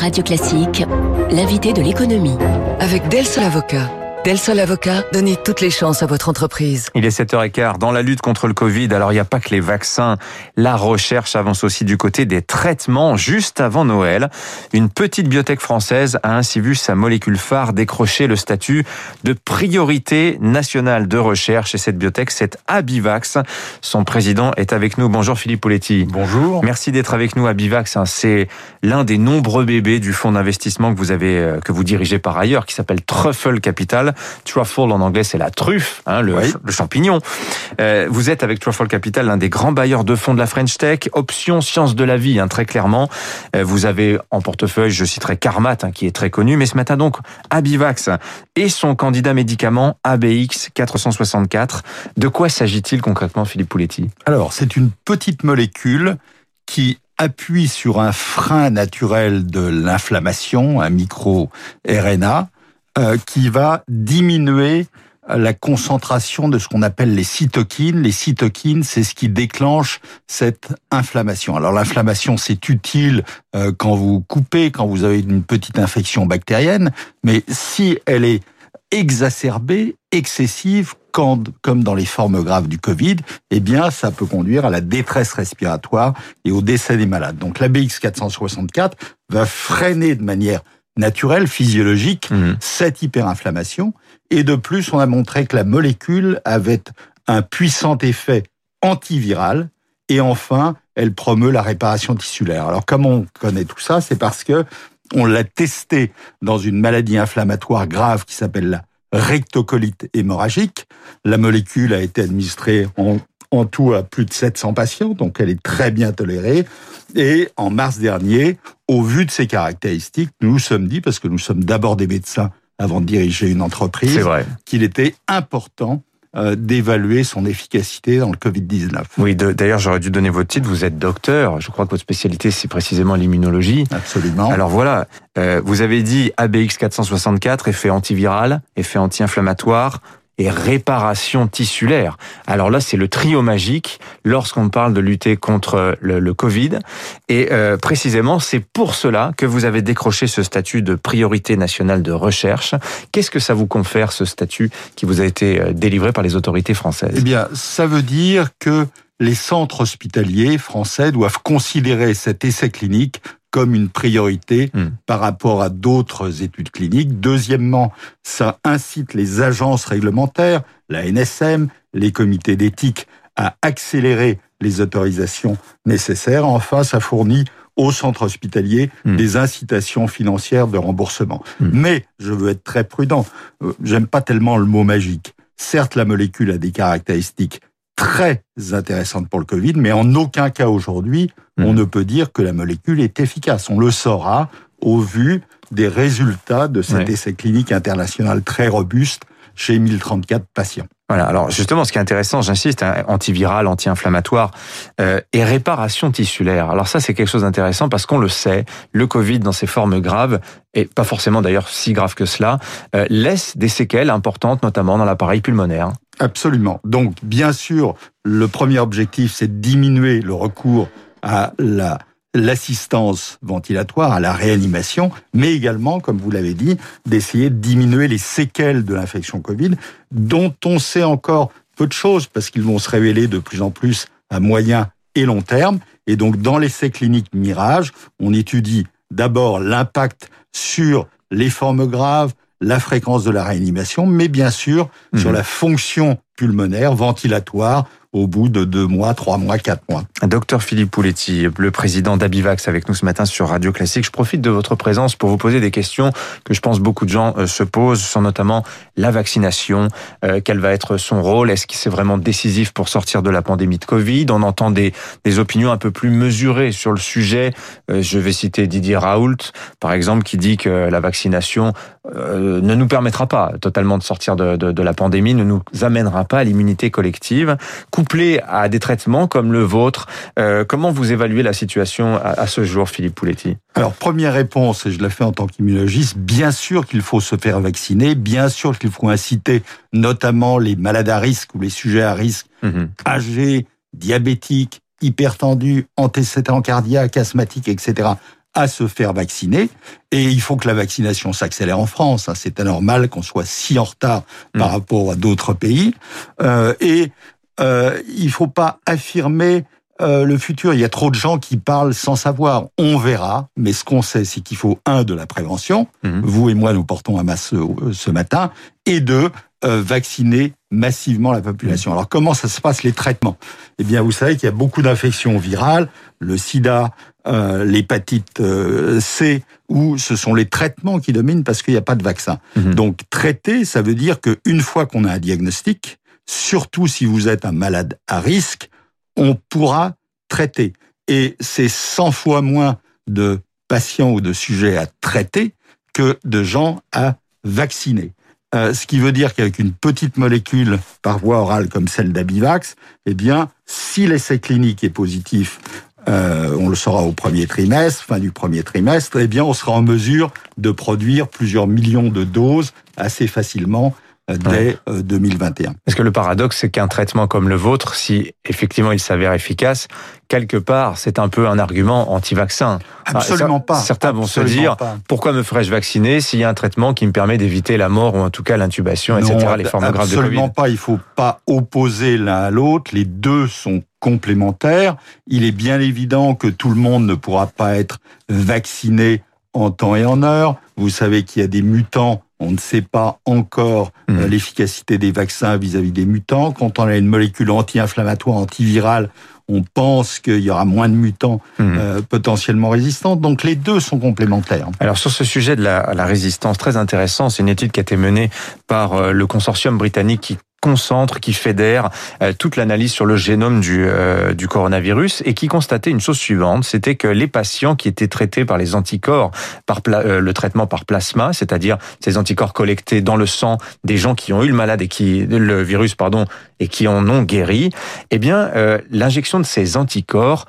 Radio Classique, l'invité de l'économie. Avec Del Sol Avocat. Del Sol Avocat, donnez toutes les chances à votre entreprise. Il est 7h15. Dans la lutte contre le Covid, alors il n'y a pas que les vaccins. La recherche avance aussi du côté des traitements juste avant Noël. Une petite biotech française a ainsi vu sa molécule phare décrocher le statut de priorité nationale de recherche. Et cette biotech, c'est Abivax. Son président est avec nous. Bonjour Philippe Poletti. Bonjour. Merci d'être avec nous. Abivax, hein. c'est l'un des nombreux bébés du fonds d'investissement que vous avez, euh, que vous dirigez par ailleurs, qui s'appelle Truffle Capital. Truffle en anglais, c'est la truffe, hein, le, le, champignon. Euh, vous êtes avec Truffle Capital l'un des grands bailleurs de fonds de la French Tech. Option sciences de la vie, hein, très clairement. Euh, vous avez en portefeuille, je citerai Carmat, hein, qui est très connu, mais ce matin donc, Abivax et son candidat médicament ABX 464. De quoi s'agit-il concrètement, Philippe Pouletti? Alors, c'est une petite molécule qui appuie sur un frein naturel de l'inflammation, un micro-RNA, qui va diminuer la concentration de ce qu'on appelle les cytokines. Les cytokines, c'est ce qui déclenche cette inflammation. Alors l'inflammation, c'est utile euh, quand vous coupez, quand vous avez une petite infection bactérienne, mais si elle est exacerbée, excessive, quand, comme dans les formes graves du Covid, eh bien, ça peut conduire à la détresse respiratoire et au décès des malades. Donc, la BX 464 va freiner de manière naturelle, physiologique, mmh. cette hyperinflammation. Et de plus, on a montré que la molécule avait un puissant effet antiviral. Et enfin, elle promeut la réparation tissulaire. Alors, comme on connaît tout ça, c'est parce que on l'a testé dans une maladie inflammatoire grave qui s'appelle la rectocolite hémorragique. La molécule a été administrée en, en tout à plus de 700 patients, donc elle est très bien tolérée. Et en mars dernier, au vu de ces caractéristiques, nous nous sommes dit, parce que nous sommes d'abord des médecins avant de diriger une entreprise, qu'il était important euh, d'évaluer son efficacité dans le Covid-19. Oui, d'ailleurs, j'aurais dû donner votre titre. Vous êtes docteur. Je crois que votre spécialité, c'est précisément l'immunologie. Absolument. Alors voilà, euh, vous avez dit ABX 464, effet antiviral, effet anti-inflammatoire, et réparation tissulaire. Alors là, c'est le trio magique lorsqu'on parle de lutter contre le, le Covid. Et euh, précisément, c'est pour cela que vous avez décroché ce statut de priorité nationale de recherche. Qu'est-ce que ça vous confère, ce statut qui vous a été euh, délivré par les autorités françaises? Eh bien, ça veut dire que les centres hospitaliers français doivent considérer cet essai clinique comme une priorité hmm. par rapport à d'autres études cliniques. Deuxièmement, ça incite les agences réglementaires, la NSM, les comités d'éthique à accélérer les autorisations nécessaires. Enfin, ça fournit aux centres hospitaliers hmm. des incitations financières de remboursement. Hmm. Mais je veux être très prudent. Euh, j'aime pas tellement le mot magique. Certes, la molécule a des caractéristiques très intéressante pour le Covid, mais en aucun cas aujourd'hui, on mhm. ne peut dire que la molécule est efficace. On le saura au vu des résultats de cet essai clinique international très robuste chez 1034 patients. Voilà. Alors justement, ce qui est intéressant, j'insiste, hein, antiviral, anti-inflammatoire euh, et réparation tissulaire. Alors ça, c'est quelque chose d'intéressant parce qu'on le sait, le Covid dans ses formes graves et pas forcément d'ailleurs si grave que cela, euh, laisse des séquelles importantes, notamment dans l'appareil pulmonaire. Absolument. Donc, bien sûr, le premier objectif, c'est de diminuer le recours à la l'assistance ventilatoire, à la réanimation, mais également, comme vous l'avez dit, d'essayer de diminuer les séquelles de l'infection Covid, dont on sait encore peu de choses, parce qu'ils vont se révéler de plus en plus à moyen et long terme. Et donc, dans l'essai clinique Mirage, on étudie d'abord l'impact sur les formes graves, la fréquence de la réanimation, mais bien sûr sur mhm. la fonction pulmonaire, ventilatoire, au bout de deux mois, trois mois, quatre mois. Docteur Philippe Pouletti, le président d'Abivax avec nous ce matin sur Radio Classique. Je profite de votre présence pour vous poser des questions que je pense beaucoup de gens euh, se posent, sur notamment la vaccination, euh, quel va être son rôle, est-ce que c'est vraiment décisif pour sortir de la pandémie de Covid? On entend des, des opinions un peu plus mesurées sur le sujet. Euh, je vais citer Didier Raoult, par exemple, qui dit que la vaccination ne nous permettra pas totalement de sortir de, de, de la pandémie, ne nous amènera pas à l'immunité collective couplé à des traitements comme le vôtre. Euh, comment vous évaluez la situation à, ce jour, Philippe Pouletti? Alors, première réponse, et je la fais en tant qu'immunologiste, bien sûr qu'il faut se faire vacciner, bien sûr qu'il faut inciter notamment les malades à risque ou les sujets à risque, mhm. âgés, diabétiques, hypertendus, antécédents cardiaques, asthmatiques, etc., à se faire vacciner. Et il faut que la vaccination s'accélère en France. C'est anormal qu'on soit si en retard par mm. rapport à d'autres pays. Euh, et euh, il faut pas affirmer euh, le futur. Il y a trop de gens qui parlent sans savoir. On verra, mais ce qu'on sait, c'est qu'il faut un de la prévention. Mm. Vous et moi, nous portons un masque euh, ce matin, et deux, euh, vacciner massivement la population. Alors comment ça se passe les traitements? Eh bien, vous savez qu'il y a beaucoup d'infections virales, le sida, euh, l'hépatite euh, C, où ce sont les traitements qui dominent parce qu'il n'y a pas de vaccin. Mhm. Donc traiter, ça veut dire qu'une fois qu'on a un diagnostic, surtout si vous êtes un malade à risque, on pourra traiter. Et c'est 100 fois moins de patients ou de sujets à traiter que de gens à vacciner. Euh, ce qui veut dire qu'avec une petite molécule par voie orale comme celle d'Abivax, eh bien, si l'essai clinique est positif, euh, on le saura au premier trimestre, fin du premier trimestre, eh bien, on sera en mesure de produire plusieurs millions de doses assez facilement dès 2021. Euh, Parce que le paradoxe, c'est qu'un traitement comme le vôtre, si effectivement il s'avère efficace, quelque part, c'est un peu un argument anti-vaccin. Absolument pas. Certains vont se dire, pourquoi me ferais-je vacciner s'il y a un traitement qui me permet d'éviter la mort ou en tout cas l'intubation, etc., les formes graves de Covid? Absolument pas. Il faut pas opposer l'un à l'autre. Les deux sont complémentaires. Il est bien évident que tout le monde ne pourra pas être vacciné en temps et en heure. Vous savez qu'il y a des mutants on ne sait pas encore euh, hmm. l'efficacité des vaccins vis-à-vis des mutants. Quand on a une molécule anti-inflammatoire, antivirale, on pense qu'il y aura moins de mutants hmm. euh, potentiellement résistants. Donc les deux sont complémentaires. Alors sur ce sujet de la, la résistance, très intéressant, c'est une étude qui a été menée par euh, le consortium britannique qui concentre, qui fédère euh, toute l'analyse sur le génome du, euh, du coronavirus et qui constatait une chose suivante, c'était que les patients qui étaient traités par les anticorps, par euh, le traitement par plasma, c'est-à-dire ces anticorps collectés dans le sang des gens qui ont eu le malade et qui le virus pardon et qui en ont guéri, eh bien l'injection de ces anticorps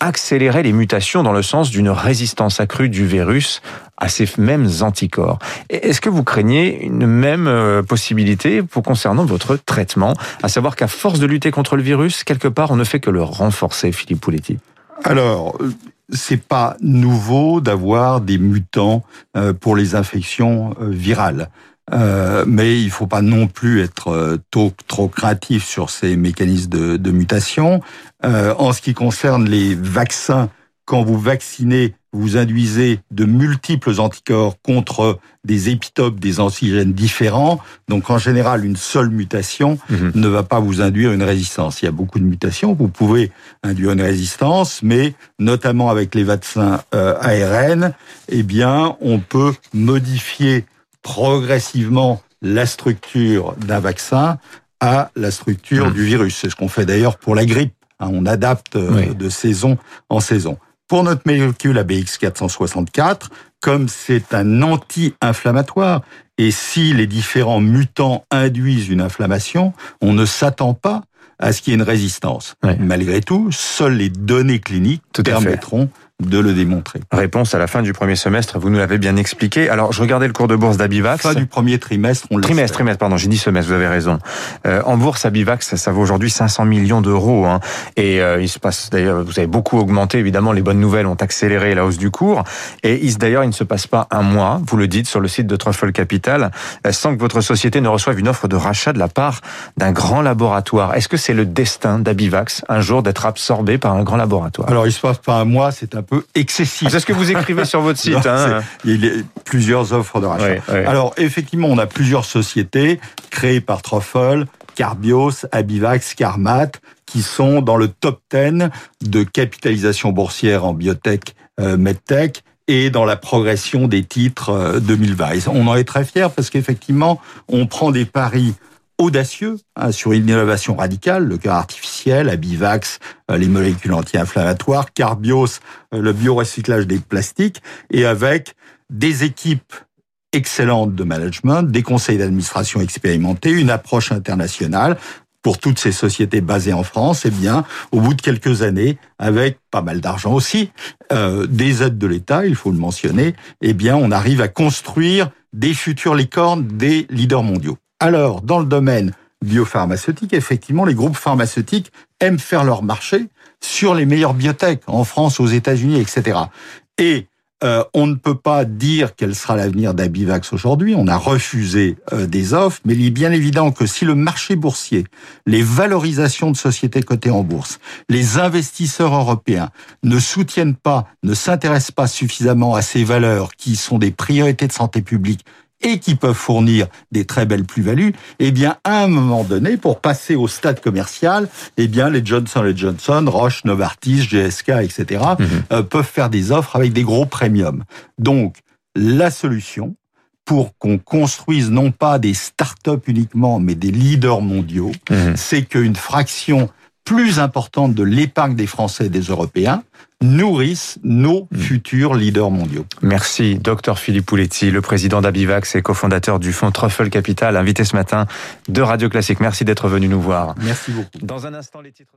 accélérer les mutations dans le sens d'une résistance accrue du virus à ces mêmes anticorps. Est-ce que vous craignez une même euh, possibilité pour concernant votre traitement, à savoir qu'à force de lutter contre le virus, quelque part, on ne fait que le renforcer, Philippe Pouletti? Alors, euh, c'est pas nouveau d'avoir des mutants euh, pour les infections virales. Euh, mais il faut pas non plus être euh, trop, trop créatif sur ces mécanismes de, de mutation. Euh, en ce qui concerne les vaccins, quand vous vaccinez, vous induisez de multiples anticorps contre des épitopes, des antigènes différents. Donc en général, une seule mutation mhm. ne va pas vous induire une résistance. Il y a beaucoup de mutations, vous pouvez induire une résistance, mais notamment avec les vaccins euh, ARN, eh bien, on peut modifier progressivement la structure d'un vaccin à la structure mmh. du virus. C'est ce qu'on fait d'ailleurs pour la grippe. Hein. on adapte euh, de saison en saison. Pour notre molécule ABX464, comme c'est un anti-inflammatoire, et si les différents mutants induisent une inflammation, on ne s'attend pas à ce qu'il y ait une résistance. Malgré tout, seules les données cliniques permettront de le démontrer. Réponse à la fin du premier semestre, vous nous l'avez bien expliqué. Alors, je regardais le cours de bourse d'Abivax. Fin du premier trimestre, on Trimestre, trimestre, pardon, j'ai dit semestre, vous avez raison. Euh, en bourse, Abivax, ça, vaut aujourd'hui 500 millions d'euros. Hein. Et euh, il se passe, d'ailleurs, vous avez beaucoup augmenté, évidemment, les bonnes nouvelles ont accéléré la hausse du cours. Et il, d'ailleurs, il ne se passe pas un mois, vous le dites sur le site de Truffle Capital, euh, sans que votre société ne reçoive une offre de rachat de la part d'un grand laboratoire. Est-ce que c'est le destin d'Abivax, un jour, d'être absorbé par un grand laboratoire? Alors, il se passe pas un mois, c'est un peu excessif. C'est ce que vous écrivez sur votre site. hein. Il y a plusieurs offres de rachat. Alors effectivement, on a plusieurs sociétés créées par Truffle, Carbios, Abivax, Carmat, qui sont dans le top 10 de capitalisation boursière en biotech, euh, medtech et dans la progression des titres 2020. Euh, on en est très fiers parce qu'effectivement, on prend des paris audacieux hein, sur une innovation radicale, le cœur artificiel, Abivax, euh, les molécules anti-inflammatoires, Carbios, euh, le biorecyclage des plastiques, et avec des équipes excellentes de management, des conseils d'administration expérimentés, une approche internationale pour toutes ces sociétés basées en France, eh bien, au bout de quelques années, avec pas mal d'argent aussi, euh, des aides de l'État, il faut le mentionner, eh bien, on arrive à construire des futures licornes, des leaders mondiaux. Alors, dans le domaine biopharmaceutique, effectivement, les groupes pharmaceutiques aiment faire leur marché sur les meilleures biotech en France, aux États-Unis, etc. Et euh, on ne peut pas dire quel sera l'avenir d'Abivax aujourd'hui. On a refusé euh, des offres, mais il est bien évident que si le marché boursier, les valorisations de sociétés cotées en bourse, les investisseurs européens ne soutiennent pas, ne s'intéressent pas suffisamment à ces valeurs qui sont des priorités de santé publique et qui peuvent fournir des très belles plus-values, eh bien, à un moment donné, pour passer au stade commercial, eh bien, les Johnson Johnson, Roche, Novartis, GSK, etc., mhm. euh, peuvent faire des offres avec des gros premiums. Donc, la solution, pour qu'on construise non pas des start-up uniquement, mais des leaders mondiaux, mhm. c'est qu'une fraction plus importante de l'épargne des Français et des Européens nourrissent nos hmm. futurs leaders mondiaux. Merci, docteur Philippe Pouletti, le président d'Abivax et cofondateur du fonds Truffle Capital, invité ce matin de Radio Classique. Merci d'être venu nous voir. Merci beaucoup. Dans un instant, les titres